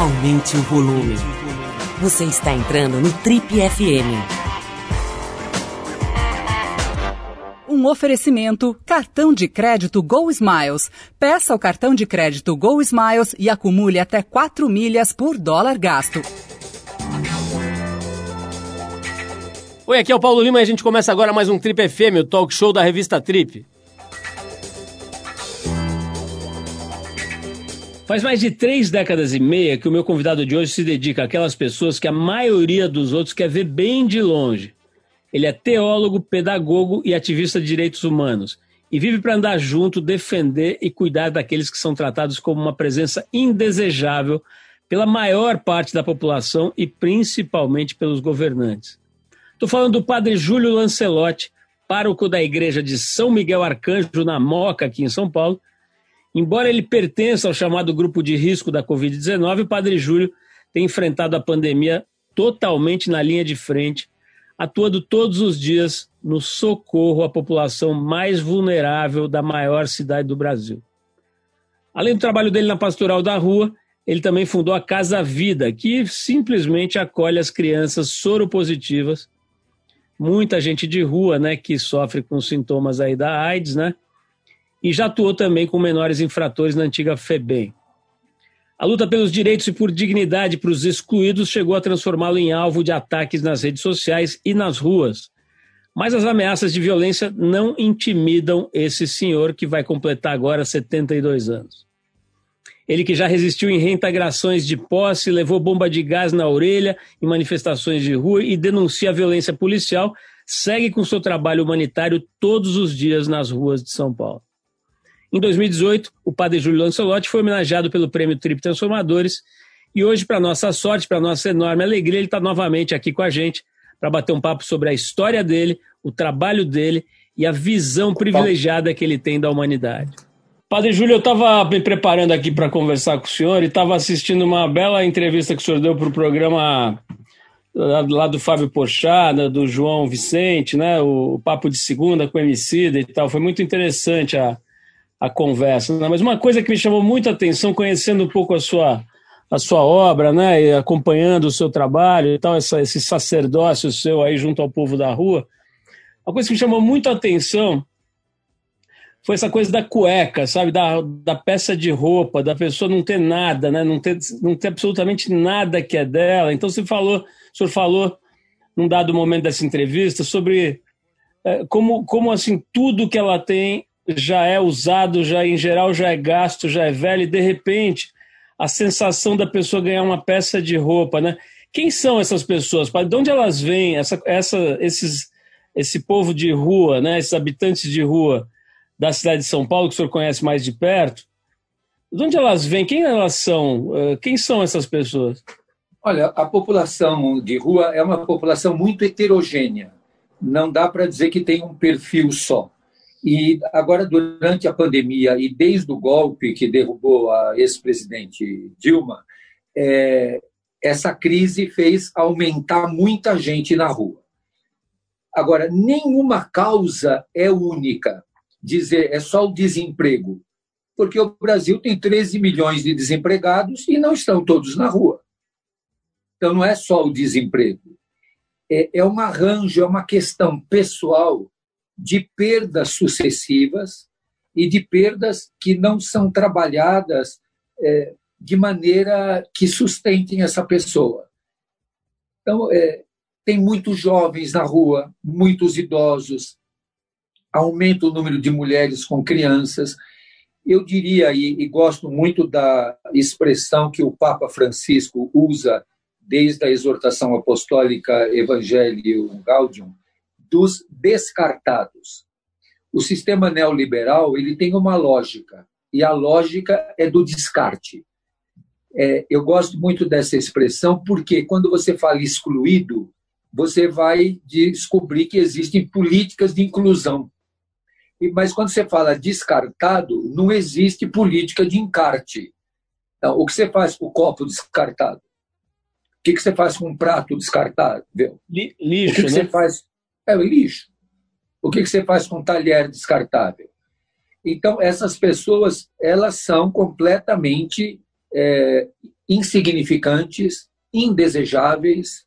aumente o volume. Você está entrando no Trip FM. Um oferecimento: cartão de crédito Go Smiles. Peça o cartão de crédito Go Smiles e acumule até 4 milhas por dólar gasto. Oi, aqui é o Paulo Lima e a gente começa agora mais um Trip FM, o talk show da revista Trip. Faz mais de três décadas e meia que o meu convidado de hoje se dedica àquelas pessoas que a maioria dos outros quer ver bem de longe. Ele é teólogo, pedagogo e ativista de direitos humanos e vive para andar junto, defender e cuidar daqueles que são tratados como uma presença indesejável pela maior parte da população e principalmente pelos governantes. Estou falando do padre Júlio Lancelotti, pároco da igreja de São Miguel Arcanjo, na Moca, aqui em São Paulo, Embora ele pertença ao chamado grupo de risco da Covid-19, o Padre Júlio tem enfrentado a pandemia totalmente na linha de frente, atuando todos os dias no socorro à população mais vulnerável da maior cidade do Brasil. Além do trabalho dele na Pastoral da Rua, ele também fundou a Casa Vida, que simplesmente acolhe as crianças soropositivas. Muita gente de rua, né, que sofre com sintomas aí da AIDS, né? E já atuou também com menores infratores na antiga FEBEM. A luta pelos direitos e por dignidade para os excluídos chegou a transformá-lo em alvo de ataques nas redes sociais e nas ruas. Mas as ameaças de violência não intimidam esse senhor que vai completar agora 72 anos. Ele que já resistiu em reintegrações de posse, levou bomba de gás na orelha em manifestações de rua e denuncia a violência policial, segue com seu trabalho humanitário todos os dias nas ruas de São Paulo. Em 2018, o padre Júlio Lancelotti foi homenageado pelo Prêmio Trip Transformadores e hoje, para nossa sorte, para nossa enorme alegria, ele está novamente aqui com a gente para bater um papo sobre a história dele, o trabalho dele e a visão privilegiada que ele tem da humanidade. Padre Júlio, eu estava me preparando aqui para conversar com o senhor e estava assistindo uma bela entrevista que o senhor deu para o programa lá do Fábio Pochada, do João Vicente, né? O Papo de Segunda com o Emicida e tal. Foi muito interessante a, a conversa. Né? Mas uma coisa que me chamou muita atenção, conhecendo um pouco a sua, a sua obra, né, e acompanhando o seu trabalho e tal, essa, esse sacerdócio seu aí junto ao povo da rua, uma coisa que me chamou muito a atenção foi essa coisa da cueca, sabe, da, da peça de roupa, da pessoa não ter nada, né, não ter, não ter absolutamente nada que é dela. Então você falou, o senhor falou num dado momento dessa entrevista sobre é, como, como assim tudo que ela tem já é usado, já em geral já é gasto, já é velho, e de repente a sensação da pessoa ganhar uma peça de roupa, né? Quem são essas pessoas? De onde elas vêm? Essa, essa, esses, esse povo de rua, né? Esses habitantes de rua da cidade de São Paulo que o senhor conhece mais de perto? De onde elas vêm? Quem elas são? Eh, quem são essas pessoas? Olha, a população de rua é uma população muito heterogênea. Não dá para dizer que tem um perfil só. E agora, durante a pandemia e desde o golpe que derrubou a ex-presidente Dilma, é, essa crise fez aumentar muita gente na rua. Agora, nenhuma causa é única. Dizer é só o desemprego, porque o Brasil tem 13 milhões de desempregados e não estão todos na rua. Então, não é só o desemprego. É, é um arranjo, é uma questão pessoal de perdas sucessivas e de perdas que não são trabalhadas é, de maneira que sustentem essa pessoa. Então, é, tem muitos jovens na rua, muitos idosos, aumenta o número de mulheres com crianças. Eu diria, e, e gosto muito da expressão que o Papa Francisco usa desde a exortação apostólica Evangelho Gaudium, dos descartados. O sistema neoliberal ele tem uma lógica, e a lógica é do descarte. É, eu gosto muito dessa expressão porque, quando você fala excluído, você vai descobrir que existem políticas de inclusão. Mas quando você fala descartado, não existe política de encarte. Então, o que você faz com o copo descartado? O que você faz com um prato descartável? Lixo, o que, que né? você faz é o lixo. O que você faz com um talher descartável? Então, essas pessoas, elas são completamente é, insignificantes, indesejáveis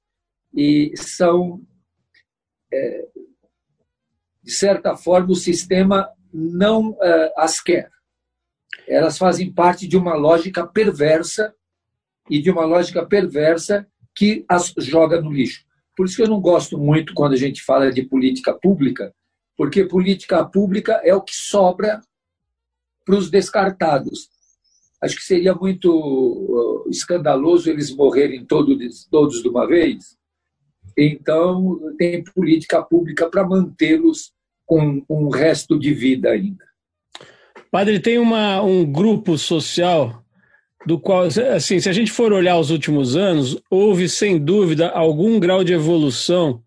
e são, é, de certa forma, o sistema não é, as quer. Elas fazem parte de uma lógica perversa e de uma lógica perversa que as joga no lixo. Por isso que eu não gosto muito quando a gente fala de política pública, porque política pública é o que sobra para os descartados. Acho que seria muito uh, escandaloso eles morrerem todos, todos de uma vez. Então, tem política pública para mantê-los com um resto de vida ainda. Padre, tem uma, um grupo social do qual, assim, se a gente for olhar os últimos anos, houve sem dúvida algum grau de evolução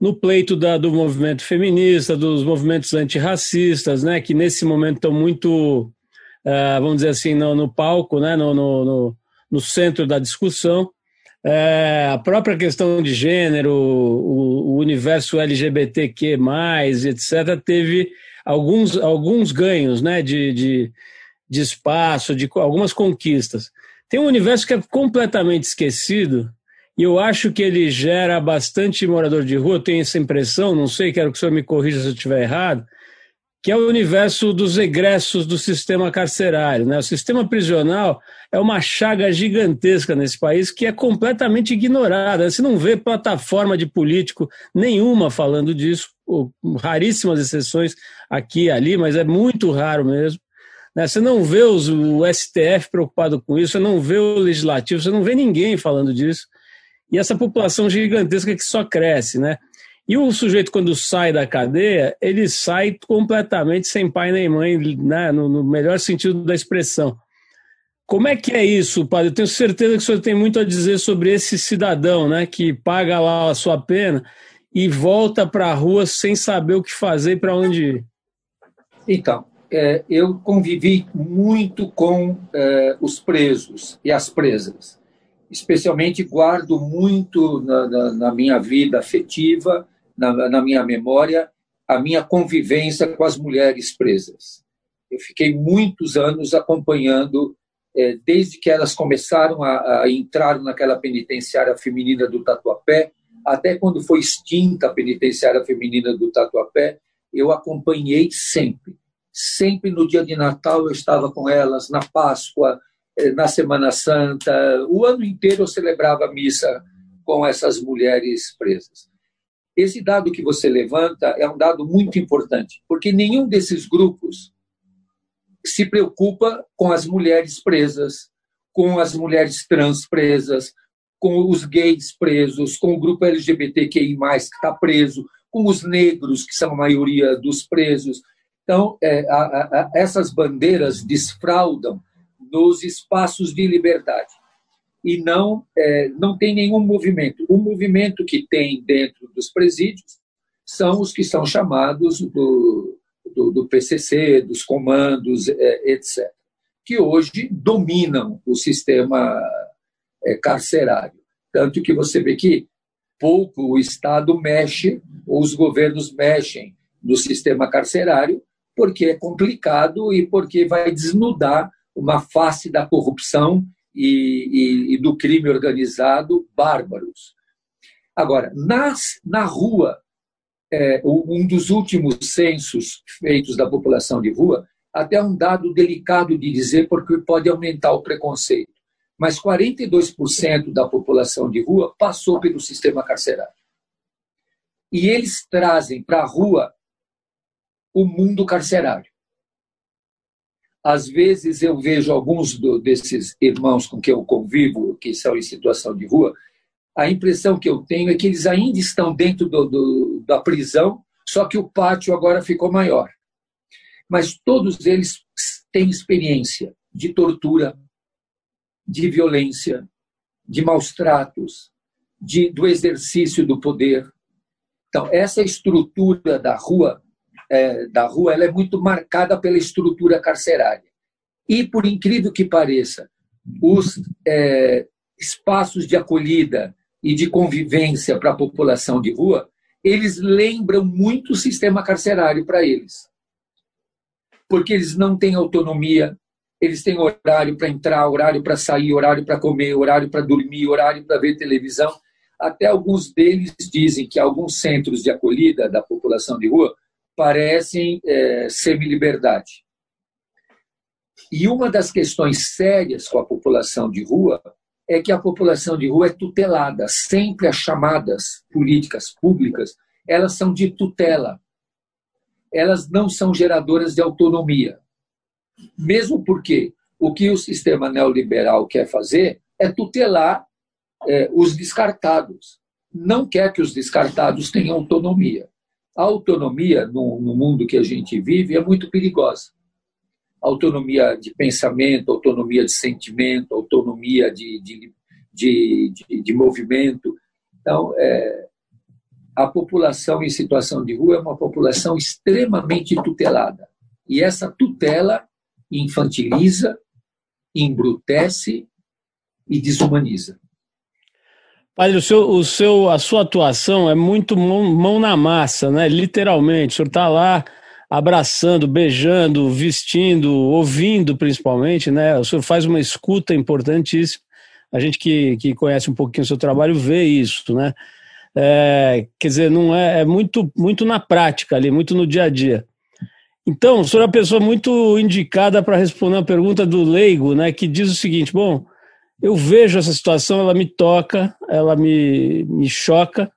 no pleito da, do movimento feminista, dos movimentos antirracistas, né, que nesse momento estão muito, uh, vamos dizer assim, no, no palco, né, no, no, no, centro da discussão. É, a própria questão de gênero, o, o universo LGBTQ, etc., teve alguns, alguns ganhos né, de, de, de espaço, de algumas conquistas. Tem um universo que é completamente esquecido, e eu acho que ele gera bastante morador de rua, eu tenho essa impressão, não sei, quero que o senhor me corrija se eu estiver errado, que é o universo dos egressos do sistema carcerário. Né? O sistema prisional é uma chaga gigantesca nesse país que é completamente ignorada. Você não vê plataforma de político nenhuma falando disso, raríssimas exceções aqui e ali, mas é muito raro mesmo. Né? Você não vê os, o STF preocupado com isso, você não vê o legislativo, você não vê ninguém falando disso. E essa população gigantesca que só cresce, né? E o sujeito, quando sai da cadeia, ele sai completamente sem pai nem mãe, né? no, no melhor sentido da expressão. Como é que é isso, padre? Eu tenho certeza que o senhor tem muito a dizer sobre esse cidadão, né, que paga lá a sua pena e volta para a rua sem saber o que fazer e para onde ir. Então, é, eu convivi muito com é, os presos e as presas. Especialmente guardo muito na, na, na minha vida afetiva, na, na minha memória, a minha convivência com as mulheres presas. Eu fiquei muitos anos acompanhando, é, desde que elas começaram a, a entrar naquela penitenciária feminina do Tatuapé, até quando foi extinta a penitenciária feminina do Tatuapé, eu acompanhei sempre sempre no dia de Natal eu estava com elas, na Páscoa, eh, na Semana Santa, o ano inteiro eu celebrava a missa com essas mulheres presas. Esse dado que você levanta é um dado muito importante, porque nenhum desses grupos se preocupa com as mulheres presas, com as mulheres trans presas, com os gays presos, com o grupo LGBTQI+, que está preso, com os negros, que são a maioria dos presos, então, é, a, a, essas bandeiras desfraudam nos espaços de liberdade e não é, não tem nenhum movimento. O movimento que tem dentro dos presídios são os que são chamados do, do, do PCC, dos comandos, é, etc., que hoje dominam o sistema é, carcerário. Tanto que você vê que pouco o Estado mexe, ou os governos mexem no sistema carcerário, porque é complicado e porque vai desnudar uma face da corrupção e, e, e do crime organizado bárbaros. Agora, nas, na rua, é, um dos últimos censos feitos da população de rua, até um dado delicado de dizer, porque pode aumentar o preconceito, mas 42% da população de rua passou pelo sistema carcerário. E eles trazem para a rua o mundo carcerário. Às vezes eu vejo alguns do, desses irmãos com quem eu convivo, que são em situação de rua, a impressão que eu tenho é que eles ainda estão dentro do, do, da prisão, só que o pátio agora ficou maior. Mas todos eles têm experiência de tortura, de violência, de maus tratos, de, do exercício do poder. Então, essa estrutura da rua é, da rua ela é muito marcada pela estrutura carcerária. E, por incrível que pareça, os é, espaços de acolhida e de convivência para a população de rua, eles lembram muito o sistema carcerário para eles. Porque eles não têm autonomia, eles têm horário para entrar, horário para sair, horário para comer, horário para dormir, horário para ver televisão. Até alguns deles dizem que alguns centros de acolhida da população de rua parecem é, semi-liberdade. E uma das questões sérias com a população de rua é que a população de rua é tutelada. Sempre as chamadas políticas públicas, elas são de tutela. Elas não são geradoras de autonomia. Mesmo porque o que o sistema neoliberal quer fazer é tutelar é, os descartados. Não quer que os descartados tenham autonomia. A autonomia, no, no mundo que a gente vive, é muito perigosa autonomia de pensamento, autonomia de sentimento, autonomia de, de, de, de, de movimento. Então, é, a população em situação de rua é uma população extremamente tutelada. E essa tutela infantiliza, embrutece e desumaniza. Padre, o seu, o seu, a sua atuação é muito mão, mão na massa, né? literalmente. O senhor está lá abraçando, beijando, vestindo, ouvindo principalmente, né? O senhor faz uma escuta importantíssima. A gente que, que conhece um pouquinho o seu trabalho vê isso, né? É, quer dizer, não é, é muito, muito na prática ali, muito no dia a dia. Então, o senhor é uma pessoa muito indicada para responder a pergunta do leigo, né? Que diz o seguinte: bom, eu vejo essa situação, ela me toca, ela me, me choca,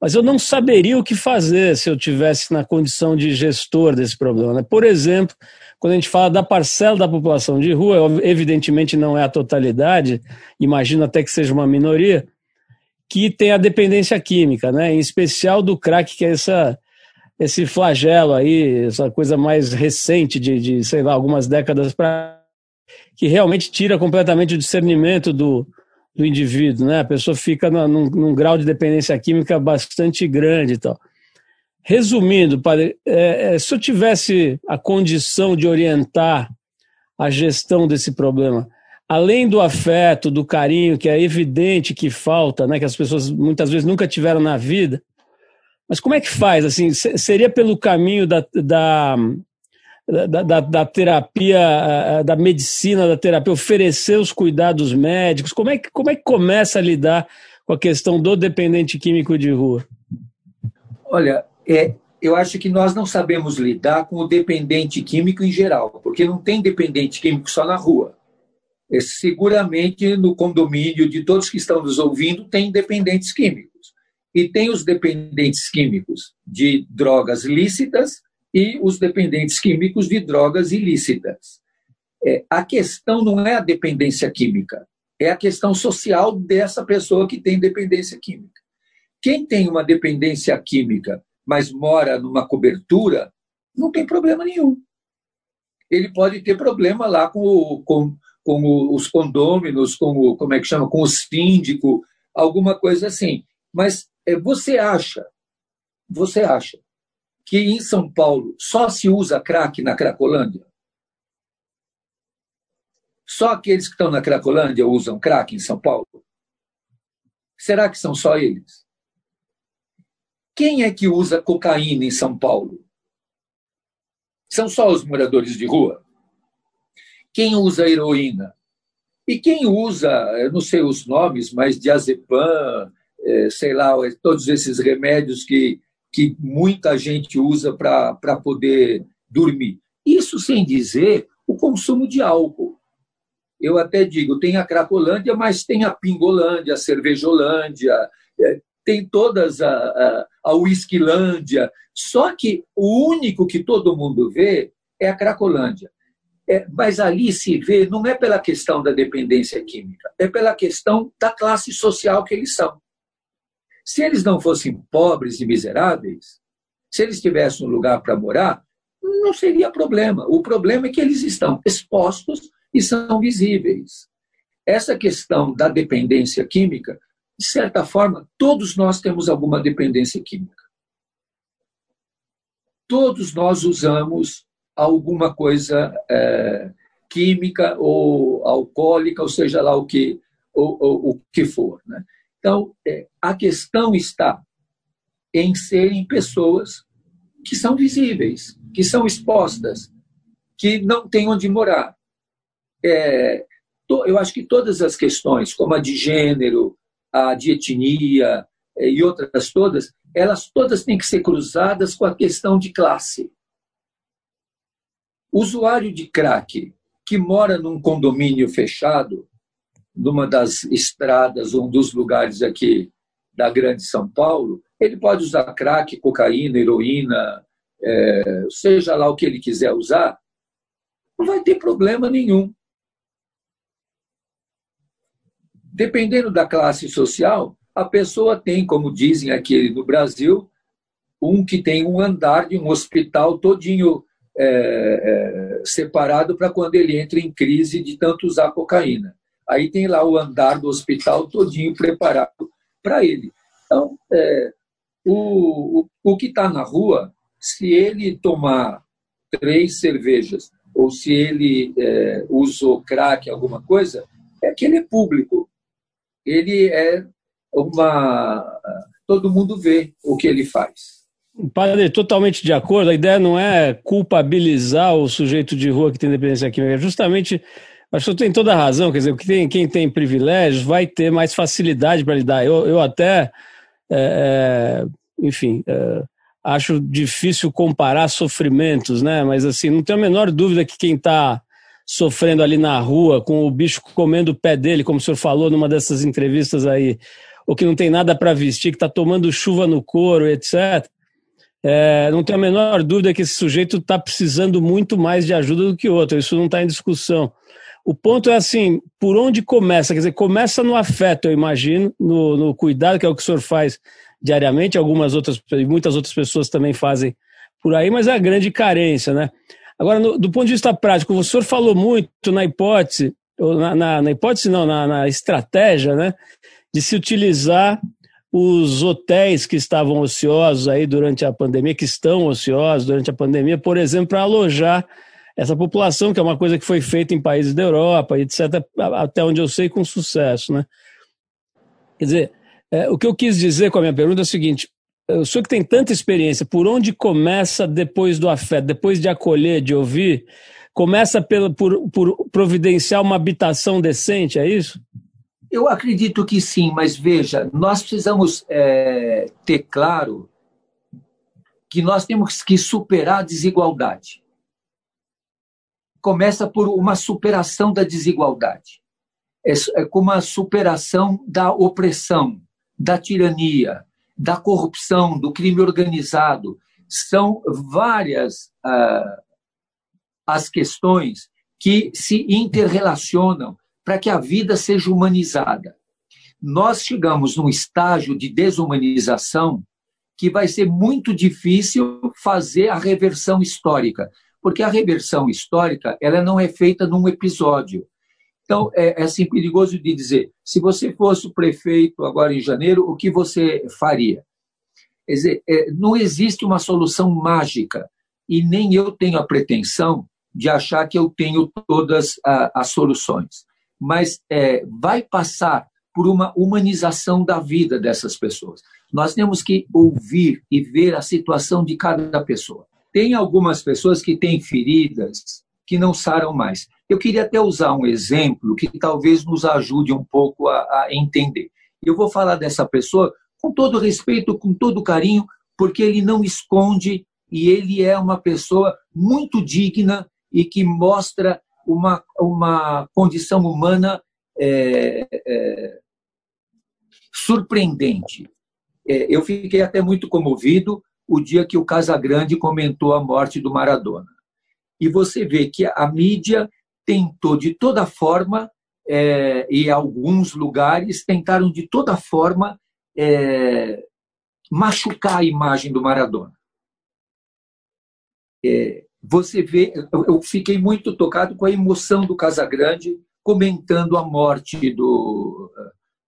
mas eu não saberia o que fazer se eu tivesse na condição de gestor desse problema. Né? Por exemplo, quando a gente fala da parcela da população de rua, evidentemente não é a totalidade, imagino até que seja uma minoria, que tem a dependência química, né? em especial do crack, que é essa, esse flagelo aí, essa coisa mais recente de, de sei lá, algumas décadas para que realmente tira completamente o discernimento do, do indivíduo, né? A pessoa fica num, num grau de dependência química bastante grande e tal. Resumindo, padre, é, é, se eu tivesse a condição de orientar a gestão desse problema, além do afeto, do carinho, que é evidente que falta, né, que as pessoas muitas vezes nunca tiveram na vida, mas como é que faz? Assim, seria pelo caminho da, da da, da, da, terapia, eh, eh, da medicina, da terapia, oferecer os cuidados médicos? Como é, que, como é que começa a lidar com a questão do dependente químico de rua? Olha, é, eu acho que nós não sabemos lidar com o dependente químico em geral, porque não tem dependente químico só na rua. É, seguramente no condomínio de todos que estão nos ouvindo tem dependentes químicos. E tem os dependentes químicos de drogas lícitas e os dependentes químicos de drogas ilícitas. É, a questão não é a dependência química, é a questão social dessa pessoa que tem dependência química. Quem tem uma dependência química, mas mora numa cobertura, não tem problema nenhum. Ele pode ter problema lá com, o, com, com os condôminos, com o, como é que chama, com o síndico, alguma coisa assim. Mas é, você acha, você acha que em São Paulo só se usa crack na Cracolândia? Só aqueles que estão na Cracolândia usam crack em São Paulo? Será que são só eles? Quem é que usa cocaína em São Paulo? São só os moradores de rua? Quem usa heroína? E quem usa, eu não sei os nomes, mas diazepam, eh, sei lá, todos esses remédios que que muita gente usa para poder dormir. Isso sem dizer o consumo de álcool. Eu até digo, tem a Cracolândia, mas tem a Pingolândia, a Cervejolândia, é, tem todas a, a, a Whiskylândia. Só que o único que todo mundo vê é a Cracolândia. É, mas ali se vê, não é pela questão da dependência química, é pela questão da classe social que eles são. Se eles não fossem pobres e miseráveis, se eles tivessem um lugar para morar, não seria problema. O problema é que eles estão expostos e são visíveis. Essa questão da dependência química, de certa forma, todos nós temos alguma dependência química. Todos nós usamos alguma coisa é, química ou alcoólica, ou seja lá o que, o, que for. Né? Então, é, a questão está em serem pessoas que são visíveis, que são expostas, que não têm onde morar. é, eu acho que todas as questões, como a de gênero, a de etnia é, e outras todas, elas todas têm que ser cruzadas com a questão de classe. Usuário de crack que mora num condomínio fechado, numa das estradas, um dos lugares aqui da Grande São Paulo, ele pode usar crack, cocaína, heroína, é, seja lá o que ele quiser usar, não vai ter problema nenhum. Dependendo da classe social, a pessoa tem, como dizem aqui no Brasil, um que tem um andar de um hospital todinho é, é, separado para quando ele entra em crise de tanto usar cocaína. Aí tem lá o andar do hospital todinho preparado para ele. Então, é, o, o, o que está na rua, se ele tomar três cervejas ou se ele é, usou crack, alguma coisa, é que ele é público. Ele é uma. Todo mundo vê o que ele faz. Padre, totalmente de acordo. A ideia não é culpabilizar o sujeito de rua que tem dependência química, é justamente. Acho que tem toda a razão, quer dizer, quem, quem tem privilégios vai ter mais facilidade para lidar. Eu, eu até, é, é enfim, é, acho difícil comparar sofrimentos, né? Mas assim, não tenho a menor dúvida que quem está sofrendo ali na rua, com o bicho comendo o pé dele, como o senhor falou numa dessas entrevistas aí, ou que não tem nada para vestir, que está tomando chuva no couro, etc. É, não tenho a menor dúvida que esse sujeito está precisando muito mais de ajuda do que outro, isso não está em discussão. O ponto é assim, por onde começa? Quer dizer, começa no afeto, eu imagino, no, no cuidado, que é o que o senhor faz diariamente, algumas outras, muitas outras pessoas também fazem por aí, mas é a grande carência, né? Agora, no, do ponto de vista prático, o senhor falou muito na hipótese, na, na, na hipótese não, na, na estratégia, né, de se utilizar os hotéis que estavam ociosos aí durante a pandemia, que estão ociosos durante a pandemia, por exemplo, para alojar essa população, que é uma coisa que foi feita em países da Europa, etc., até onde eu sei, com sucesso. Né? Quer dizer, é, o que eu quis dizer com a minha pergunta é o seguinte: o senhor que tem tanta experiência, por onde começa depois do afeto, depois de acolher, de ouvir? Começa pelo, por, por providenciar uma habitação decente, é isso? Eu acredito que sim, mas veja, nós precisamos é, ter claro que nós temos que superar a desigualdade. Começa por uma superação da desigualdade, é, é como a superação da opressão, da tirania, da corrupção, do crime organizado. São várias ah, as questões que se interrelacionam para que a vida seja humanizada. Nós chegamos num estágio de desumanização que vai ser muito difícil fazer a reversão histórica, porque a reversão histórica ela não é feita num episódio. Então, é, é assim perigoso de dizer, se você fosse o prefeito agora em janeiro, o que você faria? Quer dizer, é, não existe uma solução mágica e nem eu tenho a pretensão de achar que eu tenho todas a, as soluções mas é, vai passar por uma humanização da vida dessas pessoas. Nós temos que ouvir e ver a situação de cada pessoa. Tem algumas pessoas que têm feridas que não saram mais. Eu queria até usar um exemplo que talvez nos ajude um pouco a, a entender. Eu vou falar dessa pessoa com todo respeito, com todo carinho, porque ele não esconde e ele é uma pessoa muito digna e que mostra uma, uma condição humana é, é, surpreendente. É, eu fiquei até muito comovido o dia que o Casagrande comentou a morte do Maradona. E você vê que a mídia tentou de toda forma, é, e alguns lugares tentaram de toda forma é, machucar a imagem do Maradona. É, você vê, eu fiquei muito tocado com a emoção do Casagrande comentando a morte do,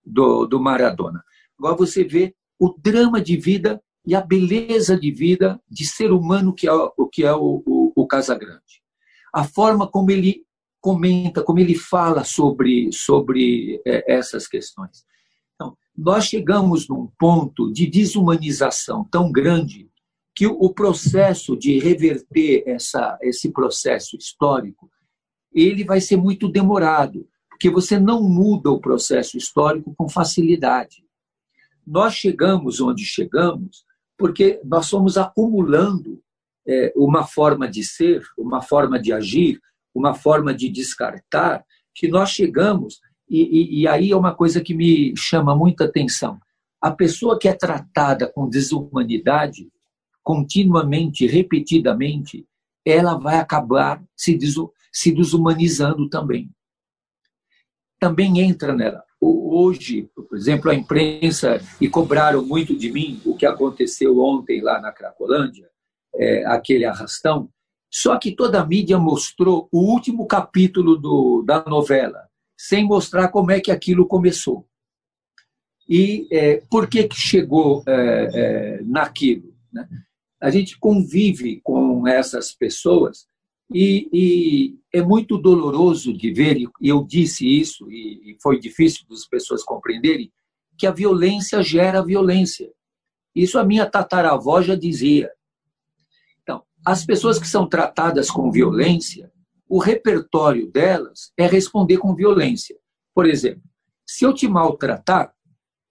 do, do Maradona. Agora você vê o drama de vida e a beleza de vida de ser humano que é o que é o, o, o Casagrande. A forma como ele comenta, como ele fala sobre, sobre é, essas questões. Então, nós chegamos num ponto de desumanização tão grande que o processo de reverter essa, esse processo histórico ele vai ser muito demorado, porque você não muda o processo histórico com facilidade. Nós chegamos onde chegamos porque nós fomos acumulando é, uma forma de ser, uma forma de agir, uma forma de descartar, que nós chegamos, e, e, e aí é uma coisa que me chama muita atenção. A pessoa que é tratada com desumanidade, continuamente, repetidamente, ela vai acabar se desumanizando também. Também entra nela. Hoje, por exemplo, a imprensa, e cobraram muito de mim o que aconteceu ontem lá na Cracolândia, é, aquele arrastão, só que toda a mídia mostrou o último capítulo do, da novela, sem mostrar como é que aquilo começou. E é, por que, que chegou é, é, naquilo? Né? A gente convive com essas pessoas e, e, é muito doloroso de ver, e eu disse isso, e, foi difícil das pessoas compreenderem, que a violência gera violência. Isso a minha tataravó já dizia. Então, as pessoas que são tratadas com violência, o repertório delas é responder com violência. Por exemplo, se eu te maltratar,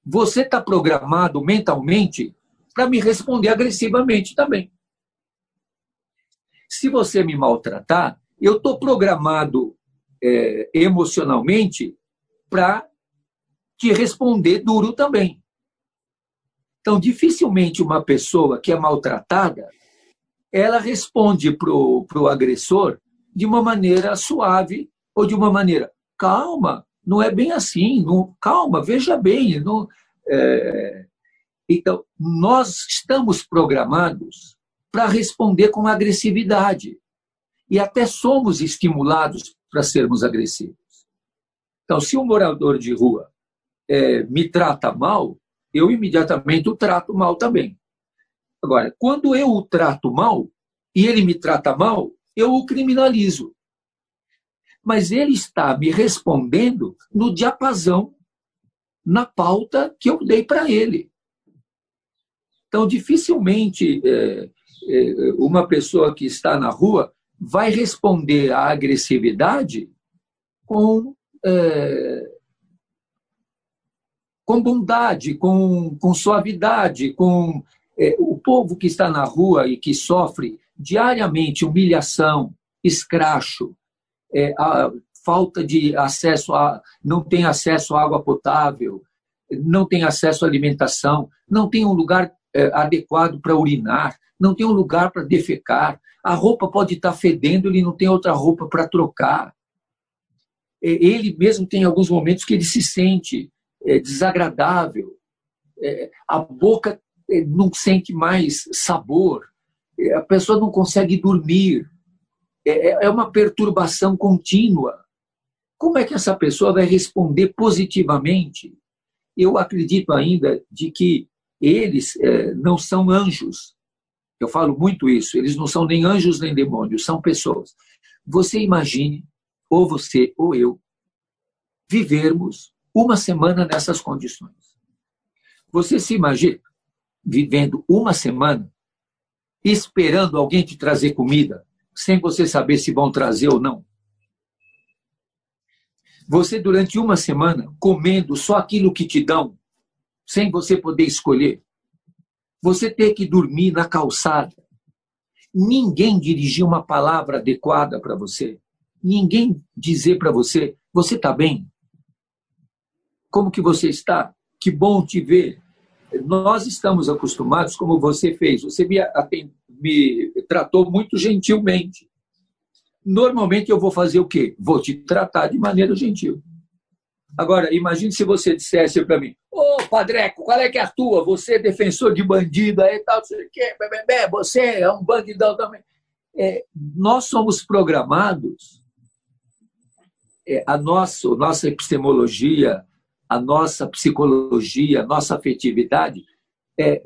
você está programado mentalmente para me responder agressivamente também. Se você me maltratar, eu estou programado é, emocionalmente para te responder duro também. Então, dificilmente uma pessoa que é maltratada, ela responde para o agressor de uma maneira suave ou de uma maneira calma, não é bem assim, não, calma, veja bem. Não, é, então, nós estamos programados para responder com agressividade. E até somos estimulados para sermos agressivos. Então, se um morador de rua é, me trata mal, eu imediatamente o trato mal também. Agora, quando eu o trato mal e ele me trata mal, eu o criminalizo. Mas ele está me respondendo no diapasão, na pauta que eu dei para ele. Então, dificilmente é, uma pessoa que está na rua vai responder à agressividade com, é, com bondade, com, com suavidade, com é, o povo que está na rua e que sofre diariamente humilhação, escracho, é, a falta de acesso a. não tem acesso à água potável, não tem acesso à alimentação, não tem um lugar é, adequado para urinar, não tem um lugar para defecar, a roupa pode estar fedendo, ele não tem outra roupa para trocar. É, ele mesmo tem alguns momentos que ele se sente é, desagradável, a boca não sente mais sabor, a pessoa não consegue dormir, é uma perturbação contínua. Como é que essa pessoa vai responder positivamente? Eu acredito ainda de que eles é, não são anjos. Eu falo muito isso. Eles não são nem anjos nem demônios, são pessoas. Você imagine, ou você ou eu, vivermos uma semana nessas condições. Você se imagina vivendo uma semana esperando alguém te trazer comida, sem você saber se vão trazer ou não? Você, durante uma semana, comendo só aquilo que te dão, sem você poder escolher. Você ter que dormir na calçada. Ninguém dirigir uma palavra adequada para você. Ninguém dizer para você: você está bem? Como que você está? Que bom te ver. Nós estamos acostumados, como você fez. Você me, me tratou muito gentilmente. Normalmente eu vou fazer o quê? Vou te tratar de maneira gentil. Agora, imagine se você dissesse para mim: Ô, oh, Padreco, qual é que é a tua? Você é defensor de bandido aí tal, sei quê, você é um bandidão também. É, nós somos programados, é, a nossa, nossa epistemologia, a nossa psicologia, a nossa afetividade, é,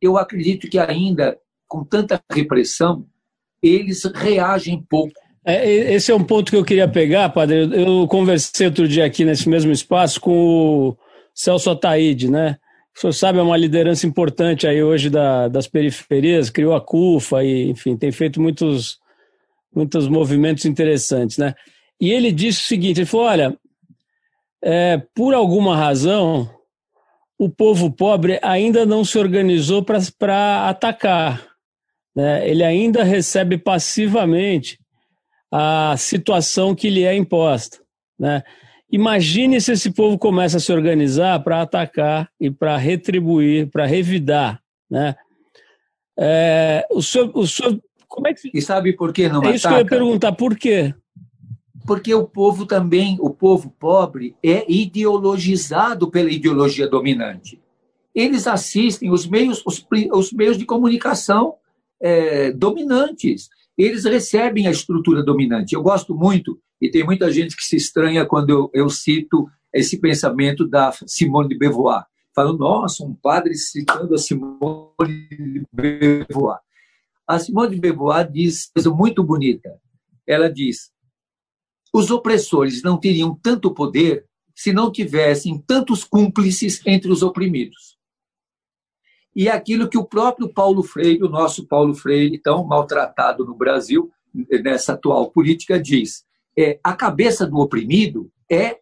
eu acredito que ainda, com tanta repressão, eles reagem pouco é, esse é um ponto que eu queria pegar, padre. Eu conversei outro dia aqui nesse mesmo espaço com o Celso Ataíde, né? O senhor sabe, é uma liderança importante aí hoje da, das periferias, criou a CUFA e, enfim, tem feito muitos, muitos movimentos interessantes, né? e ele disse o seguinte: ele falou, olha, é, por alguma razão, o povo pobre ainda não se organizou para atacar. Né? Ele ainda recebe passivamente a situação que lhe é imposta. Né? Imagine se esse povo começa a se organizar para atacar e para retribuir, para revidar. Né? É, o senhor, o senhor, como é que... E sabe por que não é ataca? É isso que eu ia perguntar, por quê? Porque o povo também, o povo pobre, é ideologizado pela ideologia dominante. Eles assistem os meios, os, os meios de comunicação é, dominantes. Eles recebem a estrutura dominante. Eu gosto muito, e tem muita gente que se estranha quando eu, eu cito esse pensamento da Simone de Beauvoir. Falando, nossa, um padre citando a Simone de Beauvoir. A Simone de Beauvoir diz coisa muito bonita. Ela diz: os opressores não teriam tanto poder se não tivessem tantos cúmplices entre os oprimidos. E é aquilo que o próprio Paulo Freire, o nosso Paulo Freire, tão maltratado no Brasil, nessa atual política, diz: é, a cabeça do oprimido é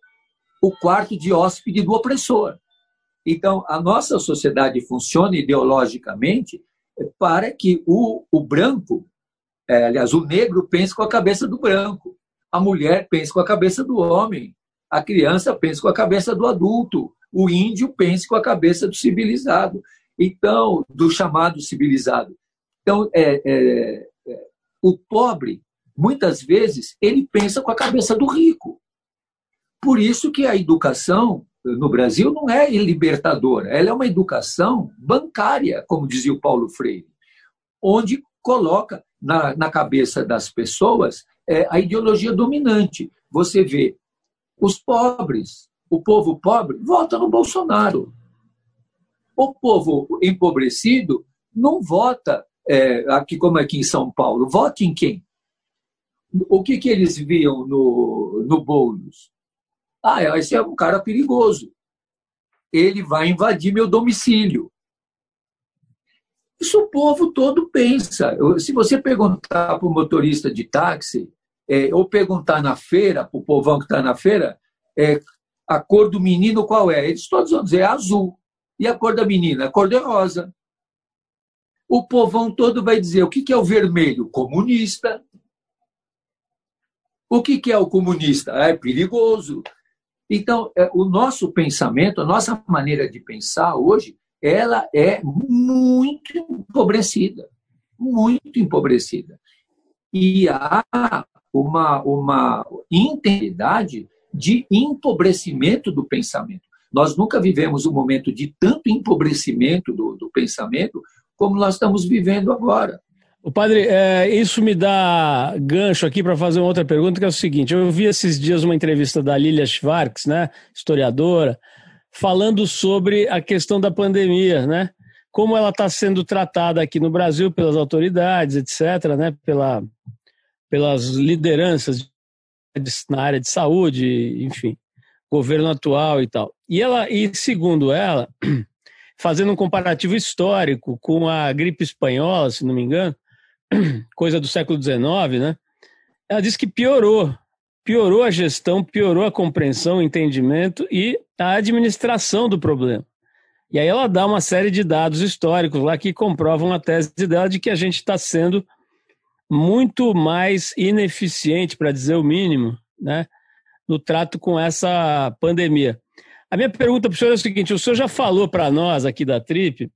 o quarto de hóspede do opressor. Então, a nossa sociedade funciona ideologicamente para que o, o branco, é, aliás, o negro pense com a cabeça do branco, a mulher pense com a cabeça do homem, a criança pense com a cabeça do adulto, o índio pense com a cabeça do civilizado, então, do chamado civilizado. Então, é, é, é, o pobre, muitas vezes, ele pensa com a cabeça do rico. Por isso que a educação no Brasil não é libertadora, ela é uma educação bancária, como dizia o Paulo Freire, onde coloca na, na cabeça das pessoas é, a ideologia dominante. Você vê os pobres, o povo pobre, vota no Bolsonaro. O povo empobrecido não vota, é, aqui como aqui em São Paulo, vota em quem? O que, que eles viam no, no Boulos? Ah, esse é um cara perigoso. Ele vai invadir meu domicílio. Isso o povo todo pensa. Se você perguntar para o motorista de táxi, é, ou perguntar na feira, para o povão que está na feira, é, a cor do menino qual é? Eles todos vão dizer é azul. E a cor da menina? A cor de rosa. O povão todo vai dizer o que, é o vermelho? Comunista. O que, é o comunista? Ah, é perigoso. Então, é, o nosso pensamento, a nossa maneira de pensar hoje, ela é muito empobrecida. Muito empobrecida. E há uma, uma integridade de empobrecimento do pensamento. Nós nunca vivemos um momento de tanto empobrecimento do, do pensamento como nós estamos vivendo agora. O padre, é, isso me dá gancho aqui para fazer uma outra pergunta, que é o seguinte: eu vi esses dias uma entrevista da Lilia Schwartz, né, historiadora, falando sobre a questão da pandemia, né? Como ela está sendo tratada aqui no Brasil pelas autoridades, etc., né? Pela, pelas lideranças na área de saúde, enfim, governo atual e tal. E ela, e segundo ela, fazendo um comparativo histórico com a gripe espanhola, se não me engano, coisa do século XIX, né? Ela diz que piorou, piorou a gestão, piorou a compreensão, o entendimento e a administração do problema. E aí ela dá uma série de dados históricos lá que comprovam a tese dela de que a gente está sendo muito mais ineficiente, para dizer o mínimo, né, no trato com essa pandemia. A minha pergunta para o senhor é o seguinte: o senhor já falou para nós aqui da TRIP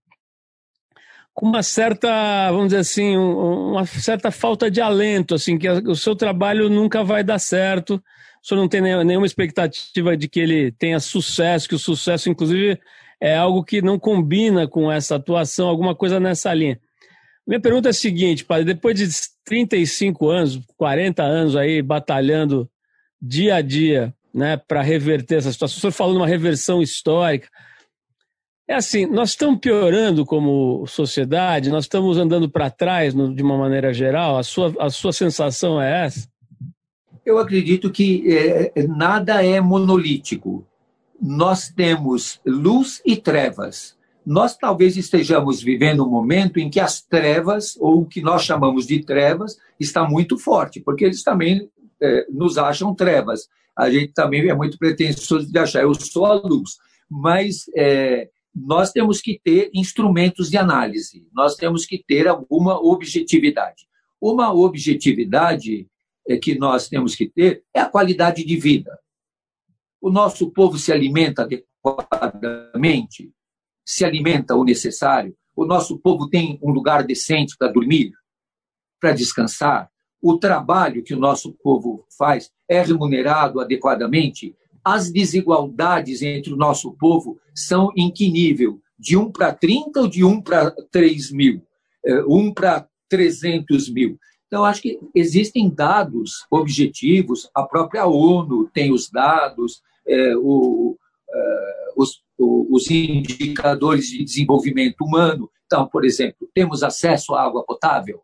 com uma certa, vamos dizer assim, uma certa falta de alento, assim, que o seu trabalho nunca vai dar certo, o senhor não tem nenhuma expectativa de que ele tenha sucesso, que o sucesso, inclusive, é algo que não combina com essa atuação, alguma coisa nessa linha. Minha pergunta é a seguinte, padre, depois de 35 anos, 40 anos aí batalhando dia a dia, né, para reverter essa situação, o senhor falou numa reversão histórica. É assim, nós estamos piorando como sociedade, nós estamos andando para trás no, de uma maneira geral, a sua, a sua sensação é essa? Eu acredito que é, nada é monolítico. Nós temos luz e trevas nós talvez estejamos vivendo um momento em que as trevas, ou o que nós chamamos de trevas, está muito forte, porque eles também é, nos acham trevas. A gente também é muito pretensioso de achar, eu sou a luz. Mas é, nós temos que ter instrumentos de análise, nós temos que ter alguma objetividade. Uma objetividade é, que nós temos que ter é a qualidade de vida. O nosso povo se alimenta adequadamente, se alimenta o necessário, o nosso povo tem um lugar decente para dormir, para descansar, o trabalho que o nosso povo faz é remunerado adequadamente, as desigualdades entre o nosso povo são em que nível? De 1 para 30 ou de 1 para 3 mil? 1 é, para 300 mil? Então, acho que existem dados objetivos, a própria ONU tem os dados, é, o, é, os, os indicadores de desenvolvimento humano. Então, por exemplo, temos acesso à água potável?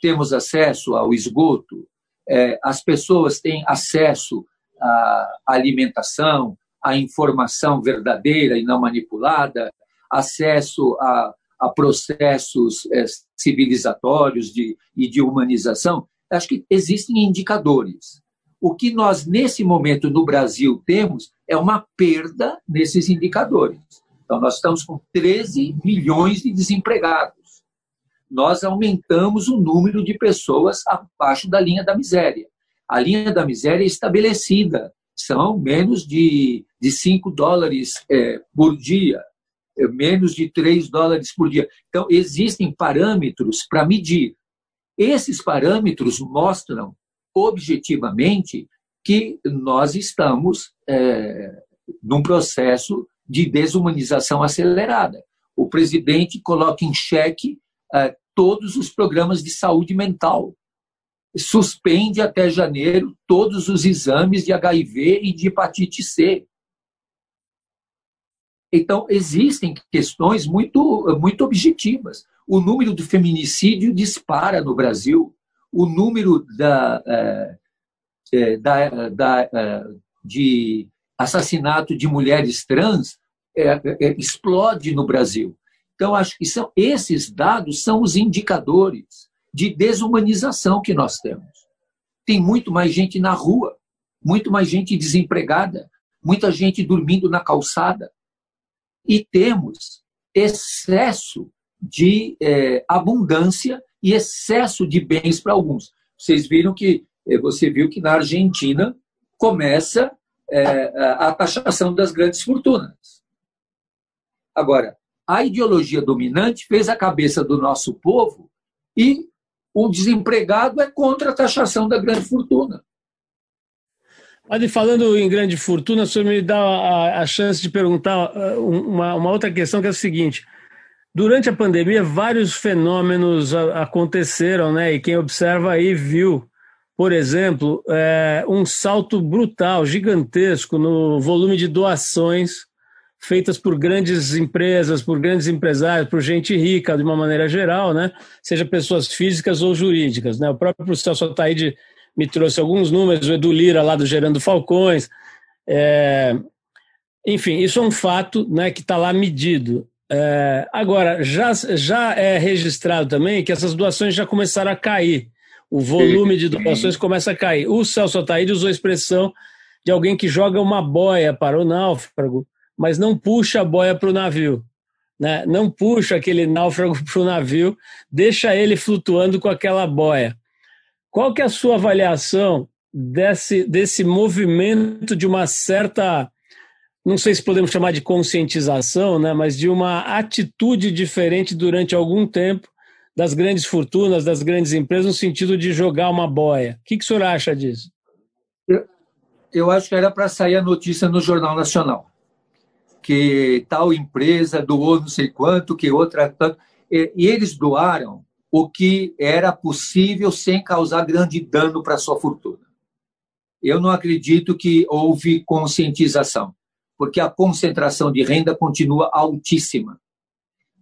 Temos acesso ao esgoto, é, as pessoas têm acesso à alimentação, à informação verdadeira e não manipulada, acesso a, a processos é, civilizatórios de, e de humanização. Acho que existem indicadores. O que nós, nesse momento, no Brasil, temos é uma perda nesses indicadores. Então, nós estamos com 13 milhões de desempregados nós aumentamos o número de pessoas abaixo da linha da miséria. A linha da miséria é estabelecida, são menos de, de 5 dólares é, por dia, é, menos de 3 dólares por dia. Então, existem parâmetros para medir. Esses parâmetros mostram objetivamente que nós estamos é, num processo de desumanização acelerada. O presidente coloca em xeque é, todos os programas de saúde mental. Suspende até janeiro todos os exames de HIV e de hepatite C. Então, existem questões muito, muito objetivas. O número do feminicídio dispara no Brasil. O número da, é, é, da, da, é, de assassinato de mulheres trans explode no Brasil. Então, acho que são esses dados são os indicadores de desumanização que nós temos. Tem muito mais gente na rua, muito mais gente desempregada, muita gente dormindo na calçada. E temos excesso de é, abundância e excesso de bens para alguns. Vocês viram que é, você viu que na Argentina começa é, a taxação das grandes fortunas. Agora, a ideologia dominante fez a cabeça do nosso povo e o desempregado é contra a taxação da grande fortuna. Padre, falando em grande fortuna, o senhor me dá a, a chance de perguntar uh, uma, uma, outra questão que é a seguinte. Durante a pandemia, vários fenômenos aconteceram, né? E quem observa aí viu, por exemplo, é, um salto brutal, gigantesco no volume de doações feitas por grandes empresas, por grandes empresários, por gente rica de uma maneira geral, né? seja pessoas físicas ou jurídicas. Né? O próprio Celso Ataíde me trouxe alguns números, o Edu Lira lá do Gerando Falcões. É... Enfim, isso é um fato né, que está lá medido. É... Agora, já, já é registrado também que essas doações já começaram a cair. O volume de doações começa a cair. O Celso Ataíde usou a expressão de alguém que joga uma boia para o náufrago mas não puxa a boia para o navio. Né? Não puxa aquele náufrago para o navio, deixa ele flutuando com aquela boia. Qual que é a sua avaliação desse, desse movimento de uma certa, não sei se podemos chamar de conscientização, né? mas de uma atitude diferente durante algum tempo das grandes fortunas, das grandes empresas, no sentido de jogar uma boia. O que, que o senhor acha disso? Eu, eu acho que era para sair a notícia no Jornal Nacional que tal empresa doou não sei quanto, que outra tanto. E, eles doaram o que era possível sem causar grande dano para sua fortuna. Eu não acredito que houve conscientização, porque a concentração de renda continua altíssima.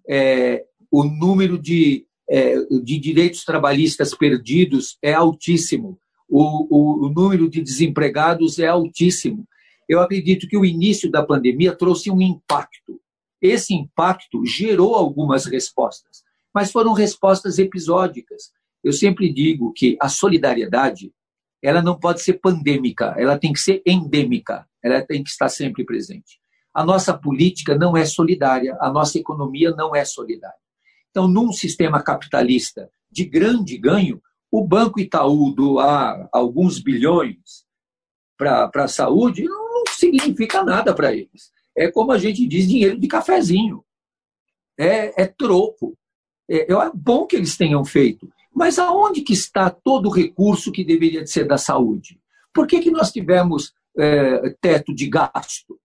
É, o número de, é, de direitos trabalhistas perdidos é altíssimo. O, o, o número de desempregados é altíssimo eu acredito que o início da pandemia trouxe um impacto. Esse impacto gerou algumas respostas, mas foram respostas episódicas. Eu sempre digo que a solidariedade ela não pode ser pandêmica, ela tem que ser endêmica, ela tem que estar sempre presente. A nossa política não é solidária, a nossa economia não é solidária. Então, num sistema capitalista de grande ganho, o Banco Itaú doar alguns bilhões para a saúde não significa nada para eles. É como a gente diz, dinheiro de cafezinho. É, é troco. É, é bom que eles tenham feito. Mas aonde que está todo o recurso que deveria ser da saúde? Por que, que nós tivemos é, teto de gasto?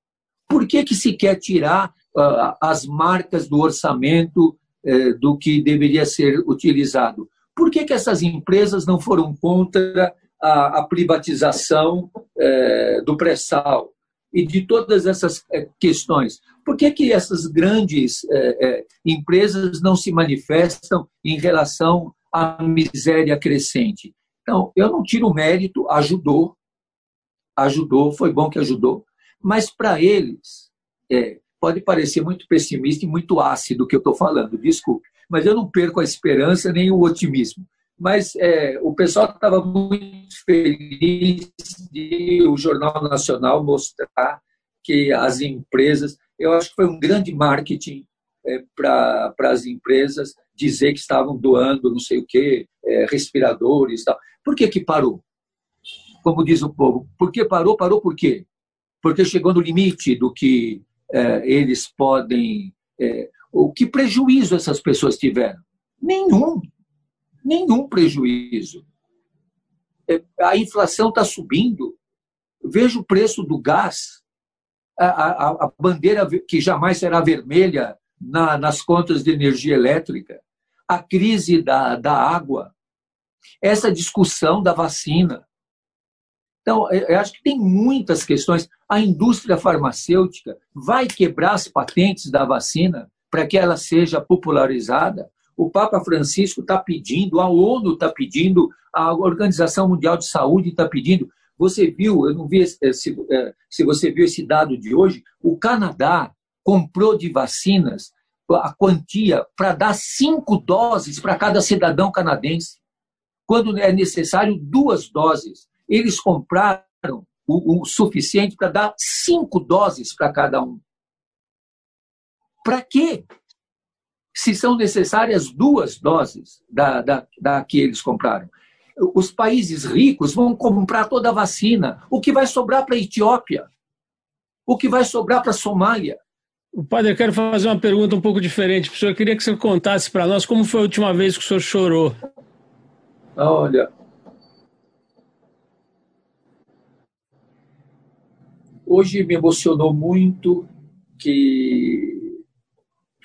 Por que, que se quer tirar uh, as marcas do orçamento uh, do que deveria ser utilizado? Por que, que essas empresas não foram contra a, a privatização uh, do pré-sal e de todas essas questões? Por que, que essas grandes empresas não se manifestam em relação à miséria crescente? Então, eu não tiro mérito, ajudou, ajudou, foi bom que ajudou, mas para eles, é, pode parecer muito pessimista e muito ácido o que eu estou falando, desculpe, mas eu não perco a esperança nem o otimismo. Mas é, o pessoal estava muito feliz de o Jornal Nacional mostrar que as empresas, eu acho que foi um grande marketing é, para as empresas dizer que estavam doando não sei o quê, é, respiradores e tal. Por que, que parou? Como diz o povo, por que parou? Parou por quê? porque chegou no limite do que é, eles podem. É, o que prejuízo essas pessoas tiveram? Nenhum. Nenhum prejuízo. É, a inflação está subindo. Veja o preço do gás. A, a, a bandeira que jamais será vermelha na, nas contas de energia elétrica. A crise da, da água. Essa discussão da vacina então, eu acho que tem muitas questões. A indústria farmacêutica vai quebrar as patentes da vacina para que ela seja popularizada. O Papa Francisco está pedindo, a ONU está pedindo, a Organização Mundial de Saúde está pedindo. Você viu, eu não vi eh, se, eh, se você viu esse dado de hoje, o Canadá comprou de vacinas a quantia para dar cinco doses para cada cidadão canadense, quando é necessário duas doses eles compraram o, o suficiente para dar cinco doses para cada um. Para quê? Se são necessárias duas doses da, da, da que eles compraram. Os países ricos vão comprar toda a vacina. O que vai sobrar para a Etiópia? O que vai sobrar para a Somália? O padre, eu quero fazer uma pergunta um pouco diferente. O senhor queria que você contasse para nós como foi a última vez que o senhor chorou. Olha, Hoje me emocionou muito que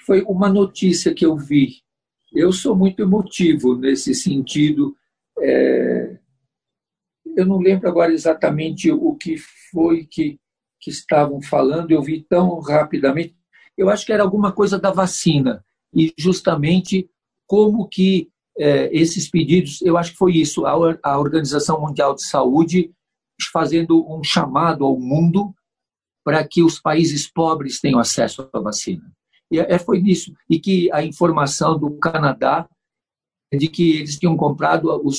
foi uma notícia que eu vi. Eu sou muito emotivo nesse sentido. É... Eu não lembro agora exatamente o que foi que, que estavam falando, eu vi tão rapidamente. Eu acho que era alguma coisa da vacina e justamente como que é, esses pedidos, eu acho que foi isso, a, a Organização Mundial de Saúde fazendo um chamado ao mundo para que os países pobres tenham acesso à vacina. E é, foi nisso. E que a informação do Canadá de que eles tinham comprado o,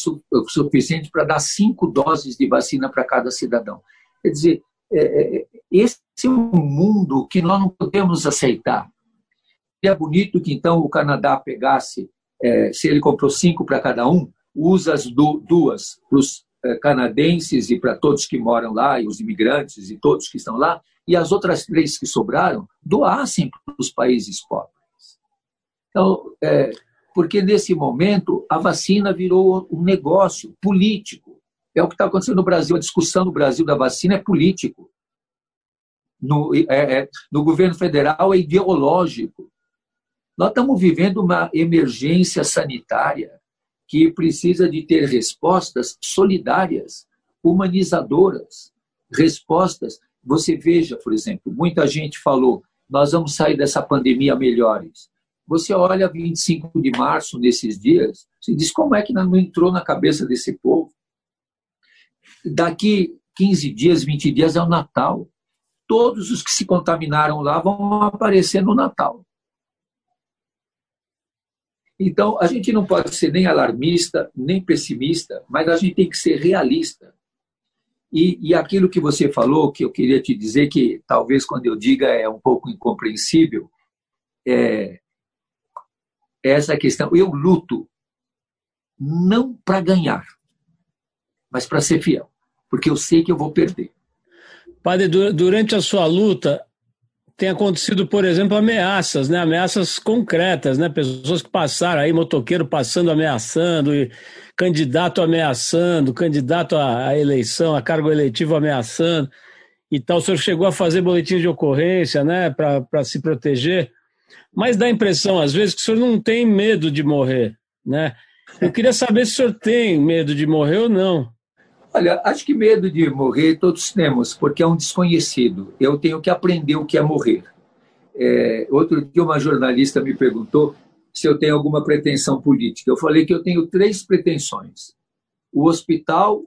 suficiente para dar cinco doses de vacina para cada cidadão. Quer dizer, é, é, esse é um mundo que nós não podemos aceitar. É bonito que então o Canadá pegasse, é, se ele comprou cinco para cada um, usa as duas é, canadenses e para todos que moram lá, e os imigrantes e todos que estão lá, e as outras três que sobraram doassem para os países pobres. Então, é, porque nesse momento a vacina virou um negócio político. É o que está acontecendo no Brasil. A discussão no Brasil da vacina é político. No, é, é, no governo federal é ideológico. Nós estamos vivendo uma emergência sanitária que precisa de ter respostas solidárias, humanizadoras, respostas. Você veja, por exemplo, muita gente falou, nós vamos sair dessa pandemia melhores. Você olha 25 de março, nesses dias, você diz como é que não entrou na cabeça desse povo? Daqui 15 dias, 20 dias é o Natal. Todos os que se contaminaram lá vão aparecer no Natal. Então, a gente não pode ser nem alarmista, nem pessimista, mas a gente tem que ser realista. E, e aquilo que você falou, que eu queria te dizer, que talvez quando eu diga é um pouco incompreensível, é essa questão. Eu luto não para ganhar, mas para ser fiel, porque eu sei que eu vou perder. Padre, durante a sua luta, tem acontecido, por exemplo, ameaças, né? Ameaças concretas, né? Pessoas que passaram aí, motoqueiro passando, ameaçando, e candidato ameaçando, candidato à eleição, a cargo eletivo ameaçando e tal. O senhor chegou a fazer boletim de ocorrência, né? Para se proteger. Mas dá a impressão, às vezes, que o senhor não tem medo de morrer, né? Eu queria saber se o senhor tem medo de morrer ou não. Olha, acho que medo de morrer todos temos, porque é um desconhecido. Eu tenho que aprender o que é morrer. É, outro dia uma jornalista me perguntou se eu tenho alguma pretensão política. Eu falei que eu tenho três pretensões: o hospital,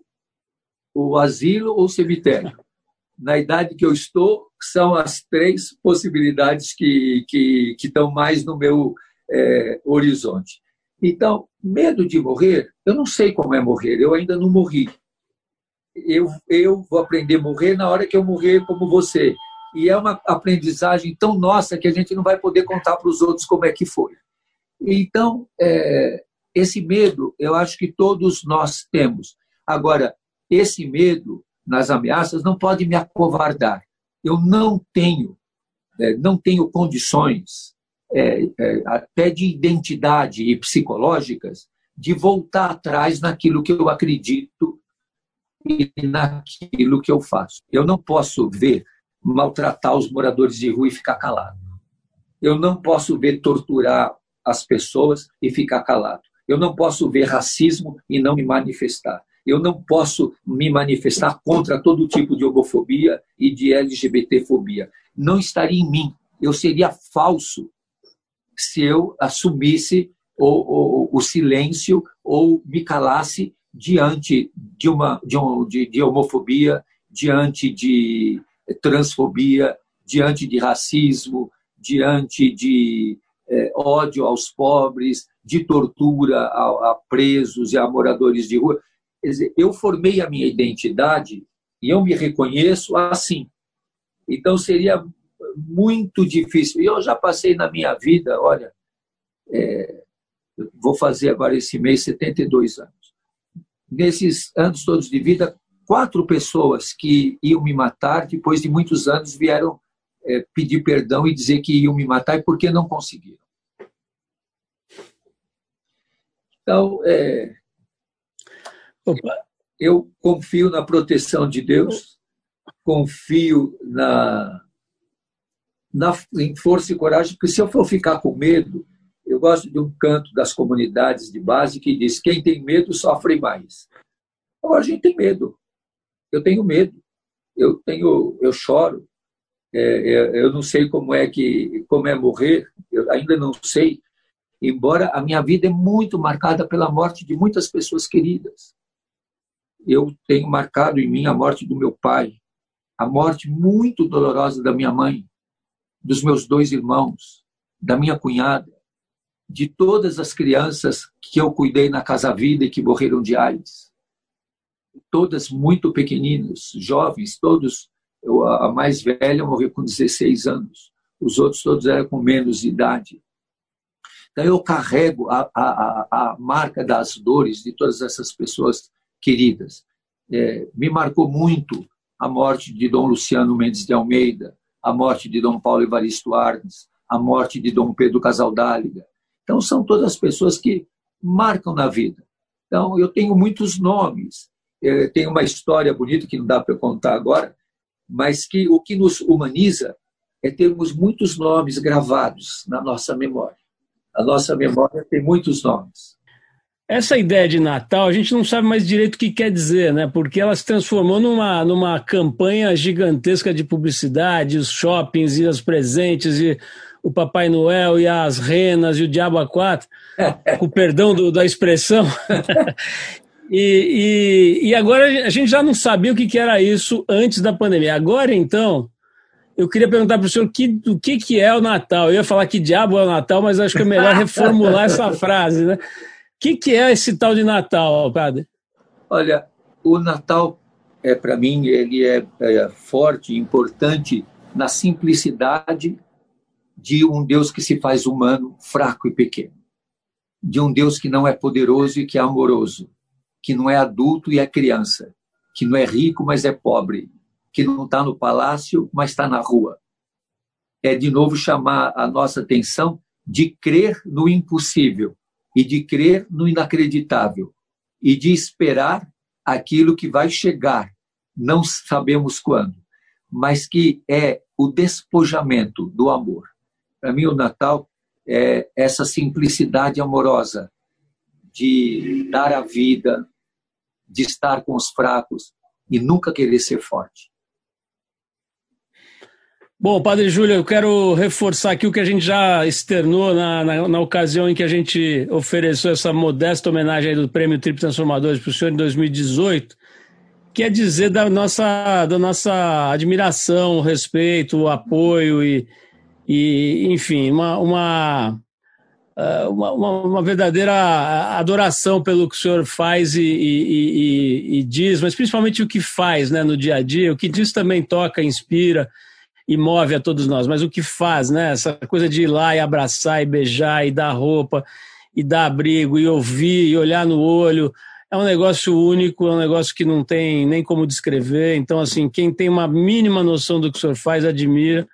o asilo ou o cemitério. Na idade que eu estou, são as três possibilidades que, que, estão mais no meu é, horizonte. Então, medo de morrer, eu não sei como é morrer, eu ainda não morri eu, eu vou aprender a morrer na hora que eu morrer como você. E é uma aprendizagem tão nossa que a gente não vai poder contar para os outros como é que foi. Então, é, esse medo, eu acho que todos nós temos. Agora, esse medo nas ameaças não pode me acovardar. Eu não tenho, é, não tenho condições, é, é até de identidade e psicológicas, de voltar atrás naquilo que eu acredito naquilo que eu faço. Eu não posso ver maltratar os moradores de rua e ficar calado. Eu não posso ver torturar as pessoas e ficar calado. Eu não posso ver racismo e não me manifestar. Eu não posso me manifestar contra todo tipo de homofobia e de LGBTfobia. Não estaria em mim. Eu seria falso se eu assumisse o silêncio ou me calasse diante de, uma, de, um, de, de homofobia, diante de transfobia, diante de racismo, diante de é, ódio aos pobres, de tortura a, a, presos e a moradores de rua. Quer dizer, eu formei a minha identidade e eu me reconheço assim. Então seria muito difícil. E eu já passei na minha vida, olha, é, vou fazer agora esse mês 72 anos nesses anos todos de vida, quatro pessoas que iam me matar, depois de muitos anos, vieram é, pedir perdão e dizer que iam me matar e por que não conseguiram. Então, é, eu confio na proteção de Deus, confio na, na, em força e coragem, porque se eu for ficar com medo, gosto de um canto das comunidades de base que diz: quem tem medo sofre mais. Agora a gente tem medo. Eu tenho medo. Eu tenho, eu choro. É, é, eu não sei como é que como é morrer. Eu ainda não sei. Embora a minha vida é muito marcada pela morte de muitas pessoas queridas. Eu tenho marcado em mim a morte do meu pai, a morte muito dolorosa da minha mãe, dos meus dois irmãos, da minha cunhada, de todas as crianças que eu cuidei na Casa Vida e que morreram de AIDS. Todas muito pequeninas, jovens, todos. Eu, a mais velha morreu com 16 anos. Os outros todos eram com menos idade. Então eu carrego a, a, a marca das dores de todas essas pessoas queridas. É, me marcou muito a morte de Dom Luciano Mendes de Almeida, a morte de Dom Paulo Evaristo Arnes, a morte de Dom Pedro Casaldáliga, então, são todas pessoas que marcam na vida. Então, eu tenho muitos nomes. Eu tenho uma história bonita que não dá para contar agora, mas que o que nos humaniza é termos muitos nomes gravados na nossa memória. A nossa memória tem muitos nomes. Essa ideia de Natal, a gente não sabe mais direito o que quer dizer, né? Porque ela se transformou numa, numa campanha gigantesca de publicidade, os shoppings e os presentes e o Papai Noel e as renas e o Diabo a quatro, com perdão do, da expressão. e, e, e, agora a gente já não sabia o que, que era isso antes da pandemia. Agora, então, eu queria perguntar para o senhor que, o que, que é o Natal. Eu ia falar que diabo é o Natal, mas acho que é melhor reformular essa frase. Né? O que, que é esse tal de Natal, padre? Olha, o Natal é para mim, ele é, é forte, importante na simplicidade de um Deus que se faz humano, fraco e pequeno. De um Deus que não é poderoso e que é amoroso, que não é adulto e é criança, que não é rico, mas é pobre, que não está no palácio, mas está na rua. É de novo chamar a nossa atenção de crer no impossível e de crer no inacreditável e de esperar aquilo que vai chegar, não sabemos quando, mas que é o despojamento do amor. Para mim, o Natal é essa simplicidade amorosa de dar a vida, de estar com os fracos e nunca querer ser forte. Bom, Padre Júlio, eu quero reforçar aqui o que a gente já externou na, na, na ocasião em que a gente ofereceu essa modesta homenagem do Prêmio Trip Transformadores para o senhor em 2018, que é dizer da nossa, da nossa admiração, respeito, apoio e, e enfim, uma, uma, ah, uma, uma, verdadeira adoração pelo que o senhor faz e, e, e, diz, mas principalmente o que faz né, no dia a dia, o que diz também toca, inspira e move a todos nós, mas o que faz, né? Essa coisa de ir lá e abraçar e beijar e dar roupa e dar abrigo e ouvir e olhar no olho é um negócio único, é um negócio que não tem nem como descrever. Então, assim, quem tem uma mínima noção do que o senhor faz, admira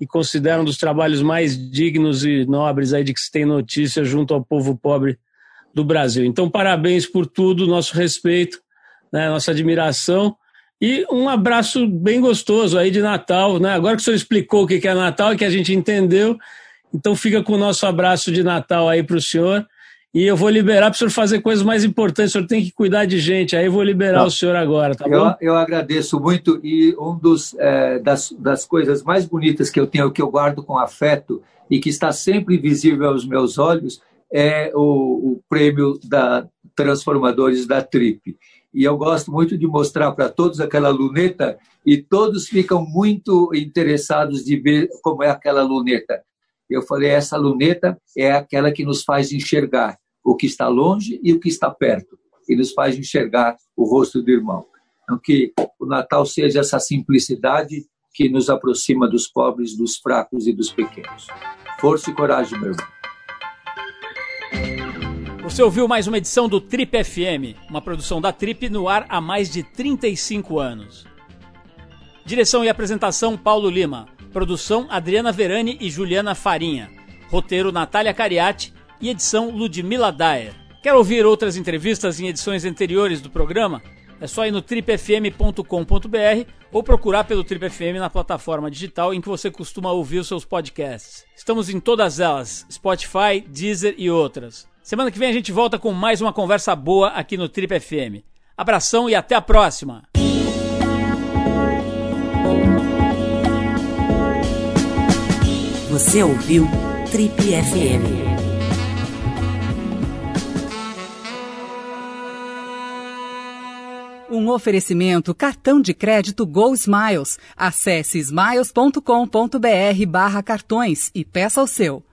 e considera um dos trabalhos mais dignos e nobres aí de que se tem notícia junto ao povo pobre do Brasil. Então, parabéns por tudo, nosso respeito, né, nossa admiração e um abraço bem gostoso aí de Natal, né? Agora que o senhor explicou o que é Natal e que a gente entendeu, então fica com o nosso abraço de Natal aí para o senhor. E eu vou liberar para o senhor fazer coisas mais importantes. O senhor tem que cuidar de gente. Aí eu vou liberar tá. o senhor agora, tá eu, bom? Eu agradeço muito. E um dos é, das, das coisas mais bonitas que eu tenho, que eu guardo com afeto e que está sempre visível aos meus olhos, é o, o prêmio da Transformadores da Trip e eu gosto muito de mostrar para todos aquela luneta e todos ficam muito interessados de ver como é aquela luneta. Eu falei, essa luneta é aquela que nos faz enxergar o que está longe e o que está perto, e nos faz enxergar o rosto do irmão. Então, que o Natal seja essa simplicidade que nos aproxima dos pobres, dos fracos e dos pequenos. Força e coragem, meu irmão. Você ouviu mais uma edição do Trip FM, uma produção da Trip no ar há mais de 35 anos. Direção e apresentação Paulo Lima. Produção Adriana Verani e Juliana Farinha. Roteiro Natália Cariati e edição Ludmila Daer. Quer ouvir outras entrevistas em edições anteriores do programa? É só ir no tripfm.com.br ou procurar pelo Trip FM na plataforma digital em que você costuma ouvir os seus podcasts. Estamos em todas elas: Spotify, Deezer e outras. Semana que vem a gente volta com mais uma conversa boa aqui no Trip FM. Abração e até a próxima! Você ouviu Trip FM. Um oferecimento cartão de crédito Go Smiles. Acesse smiles.com.br barra cartões e peça o seu.